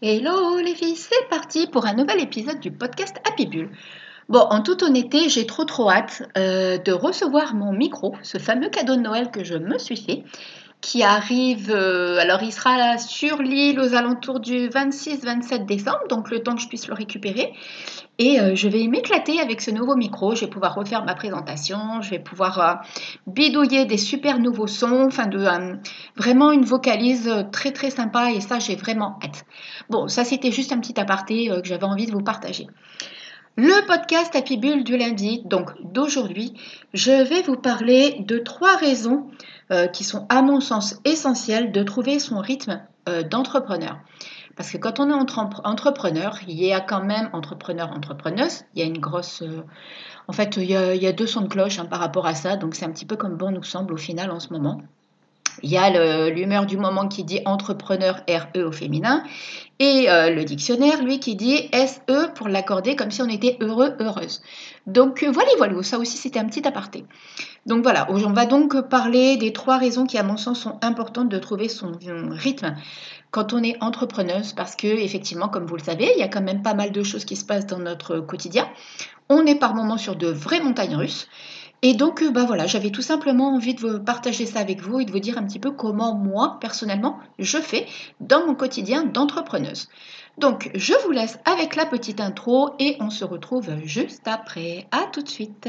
Hello les filles, c'est parti pour un nouvel épisode du podcast Happy Bull. Bon, en toute honnêteté, j'ai trop trop hâte euh, de recevoir mon micro, ce fameux cadeau de Noël que je me suis fait, qui arrive, euh, alors il sera sur l'île aux alentours du 26-27 décembre, donc le temps que je puisse le récupérer. Et euh, je vais m'éclater avec ce nouveau micro, je vais pouvoir refaire ma présentation, je vais pouvoir euh, bidouiller des super nouveaux sons, enfin de vraiment une vocalise très très sympa et ça j'ai vraiment hâte. Bon, ça c'était juste un petit aparté que j'avais envie de vous partager. Le podcast Happy Bull du lundi, donc d'aujourd'hui, je vais vous parler de trois raisons euh, qui sont à mon sens essentielles de trouver son rythme euh, d'entrepreneur. Parce que quand on est entrepreneur, il y a quand même entrepreneur, entrepreneuse, il y a une grosse... Euh, en fait, il y, a, deux sons de cloche hein, par rapport à ça, donc c'est un petit peu comme bon nous semble au final en ce moment. Il y a l'humeur du moment qui dit entrepreneur RE au féminin et euh, le dictionnaire, lui, qui dit SE pour l'accorder comme si on était heureux, heureuse. Donc euh, voilà, voilà, ça aussi c'était un petit aparté. Donc voilà, on va donc parler des trois raisons qui, à mon sens, sont importantes de trouver son rythme quand on est entrepreneuse, parce que effectivement, comme vous le savez, il y a quand même pas mal de choses qui se passent dans notre quotidien. On est par moments sur de vraies montagnes russes. Et donc, euh, bah voilà, j'avais tout simplement envie de vous partager ça avec vous et de vous dire un petit peu comment moi, personnellement, je fais dans mon quotidien d'entrepreneuse. Donc, je vous laisse avec la petite intro et on se retrouve juste après. À tout de suite.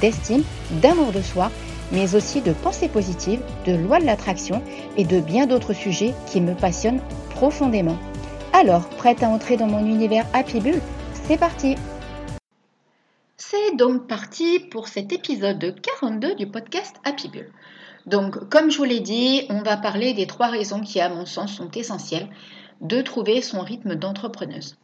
d'estime, d'amour de soi, mais aussi de pensée positive, de loi de l'attraction et de bien d'autres sujets qui me passionnent profondément. Alors, prête à entrer dans mon univers Happy Bull C'est parti C'est donc parti pour cet épisode 42 du podcast Happy Bull. Donc, comme je vous l'ai dit, on va parler des trois raisons qui, à mon sens, sont essentielles de trouver son rythme d'entrepreneuse.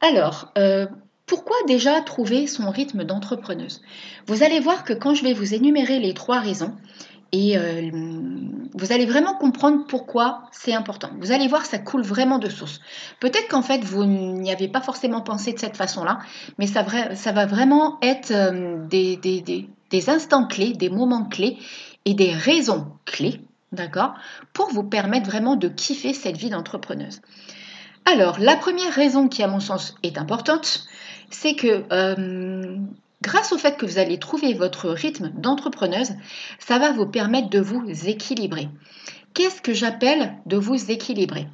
Alors, euh, pourquoi déjà trouver son rythme d'entrepreneuse? Vous allez voir que quand je vais vous énumérer les trois raisons, et euh, vous allez vraiment comprendre pourquoi c'est important. Vous allez voir, ça coule vraiment de source. Peut-être qu'en fait, vous n'y avez pas forcément pensé de cette façon-là, mais ça, va vraiment être euh, des, des, instants clés, des moments clés et des raisons clés, d'accord, pour vous permettre vraiment de kiffer cette vie d'entrepreneuse. Alors, la première raison qui, à mon sens, est importante, c'est que euh, grâce au fait que vous allez trouver votre rythme d'entrepreneuse, ça va vous permettre de vous équilibrer. Qu'est-ce que j'appelle de vous équilibrer?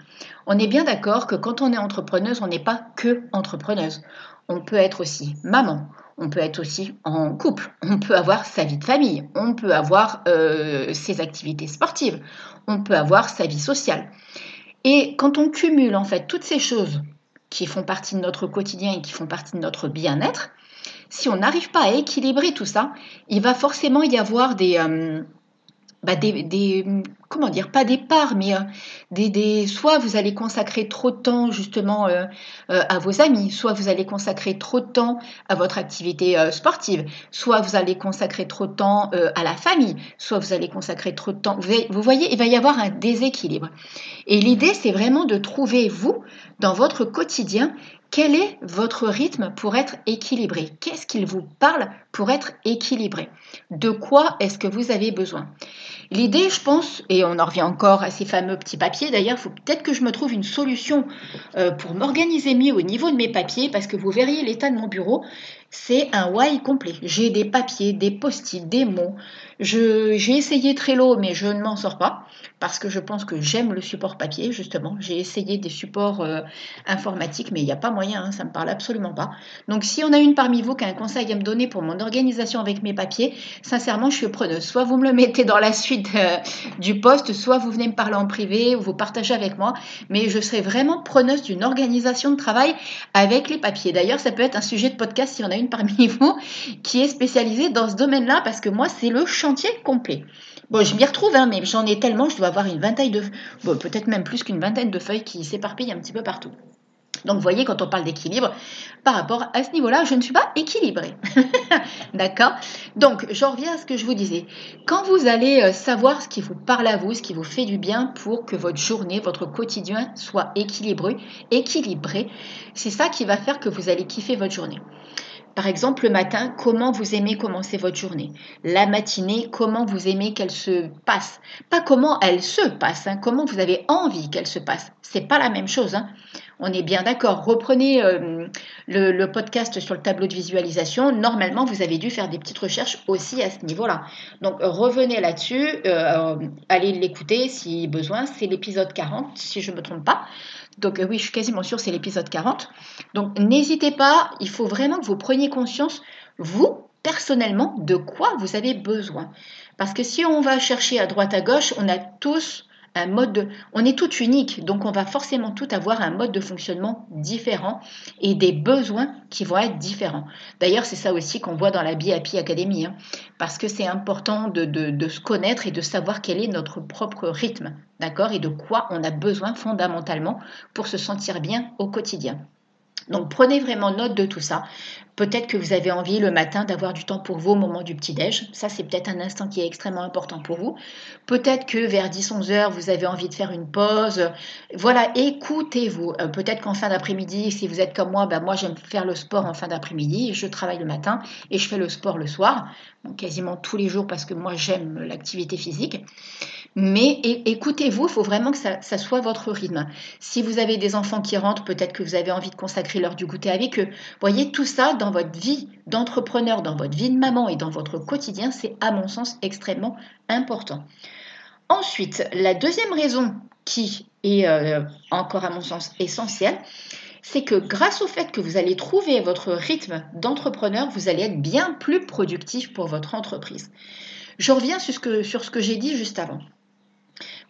On est bien d'accord que quand on est entrepreneuse, on n'est pas que entrepreneuse. On peut être aussi maman, on peut être aussi en couple, on peut avoir sa vie de famille, on peut avoir euh, ses activités sportives, on peut avoir sa vie sociale. Et quand on cumule en fait toutes ces choses qui font partie de notre quotidien et qui font partie de notre bien-être, si on n'arrive pas à équilibrer tout ça, il va forcément y avoir des, euh, bah, des, comment dire, pas des parts, mais euh, des, des, soit vous allez consacrer trop de temps justement euh, euh, à vos amis, soit vous allez consacrer trop de temps à votre activité sportive, soit vous allez consacrer trop de temps à la famille, soit vous allez consacrer trop de temps. Vous voyez, il va y avoir un déséquilibre. Et l'idée, c'est vraiment de trouver, vous, dans votre quotidien, quel est votre rythme pour être équilibré? Qu'est-ce qu'il vous parle pour être équilibré? De quoi est-ce que vous avez besoin? L'idée, je pense, et on en revient encore à ces fameux petits papiers, d'ailleurs, il faut peut-être que je me trouve une solution euh, pour m'organiser mieux au niveau de mes papiers, parce que vous verriez l'état de mon bureau. c'est un why complet. J'ai des papiers, des post-it, des mots. J'ai essayé Trello, mais je ne m'en sors pas parce que je pense que j'aime le support papier, justement. J'ai essayé des supports euh, informatiques, mais il n'y a pas moyen, hein, ça ne me parle absolument pas. Donc, si on a une parmi vous qui a un conseil à me donner pour mon organisation avec mes papiers, sincèrement, je suis preneuse. Soit vous me le mettez dans la suite euh, du poste, soit vous venez me parler en privé ou vous partagez avec moi, mais je serai vraiment preneuse d'une organisation de travail avec les papiers. D'ailleurs, ça peut être un sujet de podcast si on a une parmi vous qui est spécialisée dans ce domaine-là, parce que moi, c'est le chantier complet. Bon, je m'y retrouve, hein, mais j'en ai tellement, je dois avoir une vingtaine de, bon, peut-être même plus qu'une vingtaine de feuilles qui s'éparpillent un petit peu partout. Donc, vous voyez, quand on parle d'équilibre, par rapport à ce niveau-là, je ne suis pas équilibrée. D'accord? Donc, j'en reviens à ce que je vous disais. Quand vous allez euh, savoir ce qui vous parle à vous, ce qui vous fait du bien pour que votre journée, votre quotidien soit équilibré, équilibré, c'est ça qui va faire que vous allez kiffer votre journée. Par exemple, le matin, comment vous aimez commencer votre journée? La matinée, comment vous aimez qu'elle se passe? Pas comment elle se passe, hein, comment vous avez envie qu'elle se passe. C'est pas la même chose. Hein. On est bien d'accord. Reprenez euh, le, podcast sur le tableau de visualisation. Normalement, vous avez dû faire des petites recherches aussi à ce niveau-là. Donc, revenez là-dessus. Euh, allez l'écouter si besoin. C'est l'épisode 40, si je ne me trompe pas. Donc euh, oui, je suis quasiment sûre, c'est l'épisode 40. Donc n'hésitez pas, il faut vraiment que vous preniez conscience, vous, personnellement, de quoi vous avez besoin. Parce que si on va chercher à droite à gauche, on a tous un mode de... On est tout unique, donc on va forcément tout avoir un mode de fonctionnement différent et des besoins qui vont être différents. D'ailleurs, c'est ça aussi qu'on voit dans la BIAPI Academy, hein, parce que c'est important de, de, se connaître et de savoir quel est notre propre rythme, d'accord, et de quoi on a besoin fondamentalement pour se sentir bien au quotidien. Donc prenez vraiment note de tout ça. Peut-être que vous avez envie le matin d'avoir du temps pour vous au moment du petit-déj. Ça, c'est peut-être un instant qui est extrêmement important pour vous. Peut-être que vers 10-11 heures, vous avez envie de faire une pause. Voilà, écoutez-vous. Euh, peut-être qu'en fin d'après-midi, si vous êtes comme moi, ben moi j'aime faire le sport en fin d'après-midi. Je travaille le matin et je fais le sport le soir. quasiment tous les jours parce que moi j'aime l'activité physique. Mais écoutez-vous, il faut vraiment que ça, soit votre rythme. Si vous avez des enfants qui rentrent, peut-être que vous avez envie de consacrer l'heure du goûter avec eux. Voyez, tout ça dans votre vie d'entrepreneur, dans votre vie de maman et dans votre quotidien, c'est à mon sens extrêmement important. Ensuite, la deuxième raison qui est euh, encore à mon sens essentielle, c'est que grâce au fait que vous allez trouver votre rythme d'entrepreneur, vous allez être bien plus productif pour votre entreprise. Je reviens sur ce que j'ai dit juste avant.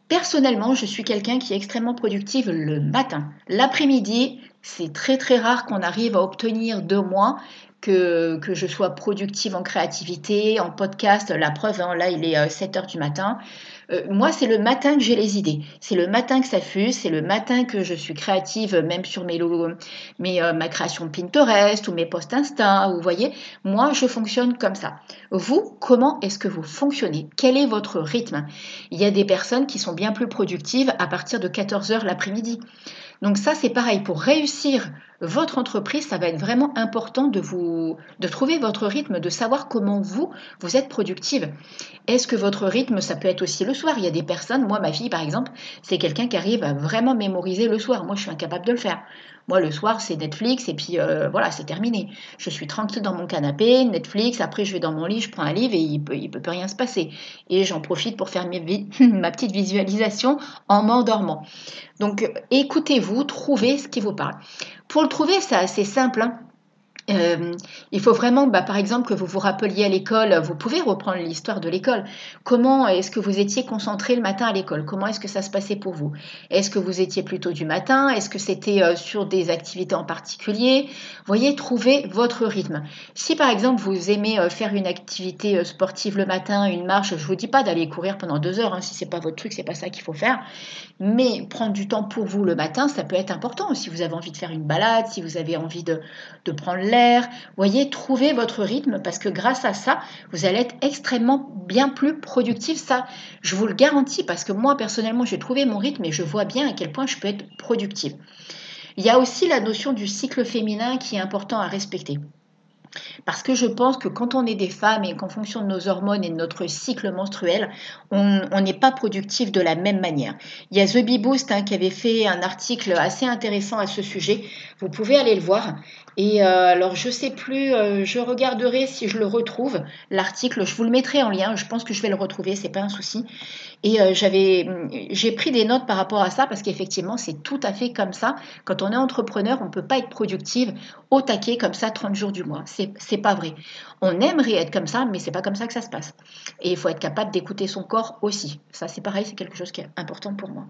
Personnellement, je suis quelqu'un qui est extrêmement productive le matin. L'après-midi, c'est très très rare qu'on arrive à obtenir de moi que, je sois productive en créativité, en podcast. La preuve, hein, là, il est 7 euh, heures du matin. Euh, moi, c'est le matin que j'ai les idées. C'est le matin que ça fuse. C'est le matin que je suis créative, même sur mes, mes euh, ma création Pinterest ou mes posts Insta. Vous voyez, moi, je fonctionne comme ça. Vous, comment est-ce que vous fonctionnez? Quel est votre rythme? Il y a des personnes qui sont bien plus productives à partir de 14 heures l'après-midi. Donc ça, c'est pareil. Pour réussir votre entreprise, ça va être vraiment important de vous, de trouver votre rythme, de savoir comment vous, vous êtes productive. Est-ce que votre rythme, ça peut être aussi le soir? Il y a des personnes, moi, ma fille, par exemple, c'est quelqu'un qui arrive à vraiment mémoriser le soir. Moi, je suis incapable de le faire. Moi, le soir, c'est Netflix et puis euh, voilà, c'est terminé. Je suis tranquille dans mon canapé, Netflix, après je vais dans mon lit, je prends un livre et il peut, peut plus rien se passer. Et j'en profite pour faire ma petite visualisation en m'endormant. Donc, écoutez-vous, trouvez ce qui vous parle. Pour le trouver, c'est assez simple. Hein. Euh, il faut vraiment, bah, par exemple, que vous vous rappeliez à l'école, vous pouvez reprendre l'histoire de l'école. Comment est-ce que vous étiez concentré le matin à l'école? Comment est-ce que ça se passait pour vous? Est-ce que vous étiez plutôt du matin? Est-ce que c'était euh, sur des activités en particulier? Voyez, trouvez votre rythme. Si par exemple vous aimez euh, faire une activité sportive le matin, une marche, je vous dis pas d'aller courir pendant deux heures. Hein, si c'est pas votre truc, c'est pas ça qu'il faut faire. Mais prendre du temps pour vous le matin, ça peut être important. Si vous avez envie de faire une balade, si vous avez envie de, de prendre l'air, voyez, trouvez votre rythme parce que grâce à ça, vous allez être extrêmement bien plus productif. Ça, je vous le garantis parce que moi, personnellement, j'ai trouvé mon rythme et je vois bien à quel point je peux être productive. Il y a aussi la notion du cycle féminin qui est important à respecter. Parce que je pense que quand on est des femmes et qu'en fonction de nos hormones et de notre cycle menstruel, on n'est pas productif de la même manière. Il y a The Bee Boost hein, qui avait fait un article assez intéressant à ce sujet. Vous pouvez aller le voir. Et euh, alors, je sais plus, euh, je regarderai si je le retrouve, l'article. Je vous le mettrai en lien. Je pense que je vais le retrouver, c'est pas un souci. Et euh, j'avais, j'ai pris des notes par rapport à ça parce qu'effectivement, c'est tout à fait comme ça. Quand on est entrepreneur, on peut pas être productive au taquet comme ça 30 jours du mois. C'est, c'est pas vrai. On aimerait être comme ça, mais c'est pas comme ça que ça se passe. Et il faut être capable d'écouter son corps aussi. Ça, c'est pareil, c'est quelque chose qui est important pour moi.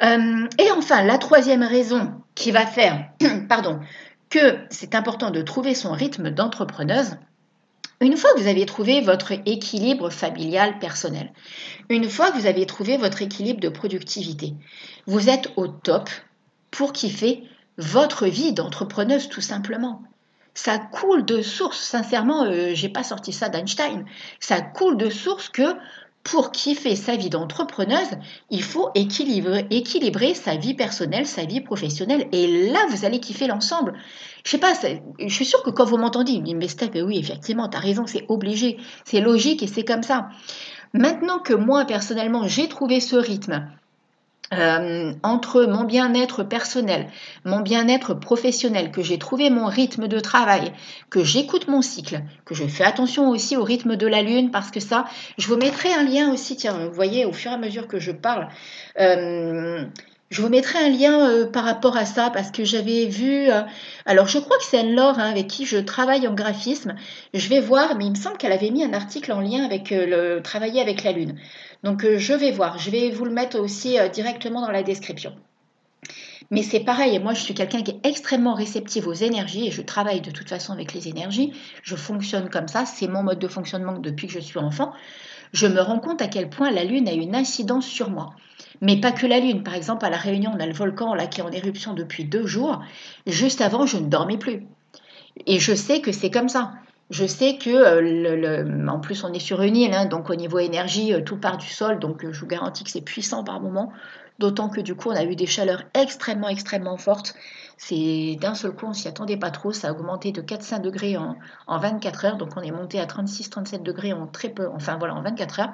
et enfin, la troisième raison qui va faire, pardon, que c'est important de trouver son rythme d'entrepreneuse une fois que vous avez trouvé votre équilibre familial personnel, une fois que vous avez trouvé votre équilibre de productivité, vous êtes au top pour kiffer votre vie d'entrepreneuse tout simplement. Ça coule de source, sincèrement, euh, j'ai pas sorti ça d'Einstein. Ça coule de source que pour kiffer sa vie d'entrepreneuse, il faut équilibrer, sa vie personnelle, sa vie professionnelle. Et là, vous allez kiffer l'ensemble. Je sais pas, je suis sûre que quand vous m'entendez, vous me dites, mais Steph, oui, effectivement, tu as raison, c'est obligé, c'est logique et c'est comme ça. Maintenant que moi, personnellement, j'ai trouvé ce rythme, euh, entre mon bien-être personnel, mon bien-être professionnel, que j'ai trouvé mon rythme de travail, que j'écoute mon cycle, que je fais attention aussi au rythme de la lune, parce que ça, je vous mettrai un lien aussi, tiens, vous voyez, au fur et à mesure que je parle, euh, je vous mettrai un lien euh, par rapport à ça parce que j'avais vu. Euh, alors, je crois que c'est Anne-Laure hein, avec qui je travaille en graphisme. Je vais voir, mais il me semble qu'elle avait mis un article en lien avec euh, le travailler avec la Lune. Donc, je vais voir. Je vais vous le mettre aussi directement dans la description. Mais c'est pareil, moi je suis quelqu'un qui est extrêmement réceptif aux énergies et je travaille de toute façon avec les énergies. Je fonctionne comme ça, c'est mon mode de fonctionnement depuis que je suis enfant. Je me rends compte à quel point la Lune a une incidence sur moi. Mais pas que la Lune. Par exemple, à La Réunion, on a le volcan là, qui est en éruption depuis deux jours. Juste avant, je ne dormais plus. Et je sais que c'est comme ça. Je sais que, euh, en plus, on est sur une île, hein, donc au niveau énergie, euh, tout part du sol, donc euh, je vous garantis que c'est puissant par moment. D'autant que du coup, on a eu des chaleurs extrêmement, extrêmement fortes. C'est d'un seul coup, on s'y attendait pas trop. Ça a augmenté de 4-5 degrés en, en, 24 heures. Donc, on est monté à 36-37 degrés en très peu, enfin voilà, en 24 heures.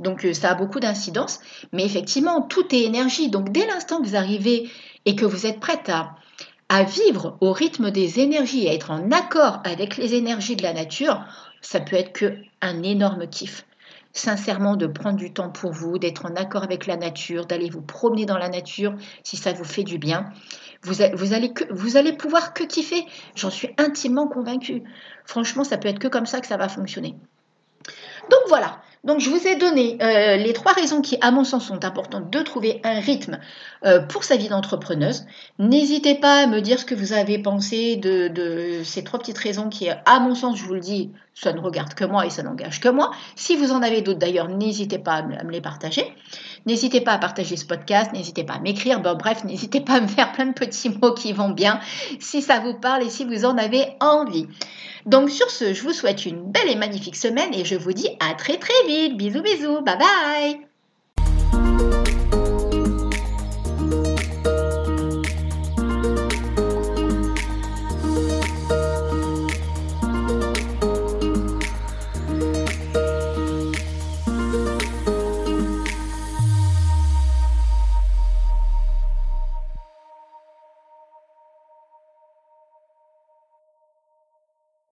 Donc euh, ça a beaucoup d'incidence. Mais effectivement, tout est énergie. Donc dès l'instant que vous arrivez et que vous êtes prête à, vivre au rythme des énergies à être en accord avec les énergies de la nature, ça peut être que un énorme kiff. Sincèrement, de prendre du temps pour vous, d'être en accord avec la nature, d'aller vous promener dans la nature si ça vous fait du bien. Vous allez pouvoir que kiffer. J'en suis intimement convaincue. Franchement, ça peut être que comme ça que ça va fonctionner. Donc voilà, donc je vous ai donné euh, les trois raisons qui, à mon sens, sont importantes de trouver un rythme euh, pour sa vie d'entrepreneuse. N'hésitez pas à me dire ce que vous avez pensé de, ces trois petites raisons qui, à mon sens, je vous le dis, ça ne regarde que moi et ça n'engage que moi. Si vous en avez d'autres d'ailleurs, n'hésitez pas à me, les partager. N'hésitez pas à partager ce podcast, n'hésitez pas à m'écrire. bref, n'hésitez pas à me faire plein de petits mots qui vont bien si ça vous parle et si vous en avez envie. Donc sur ce, je vous souhaite une belle et magnifique semaine et je vous dis à très très vite. Bisous bisous, bye bye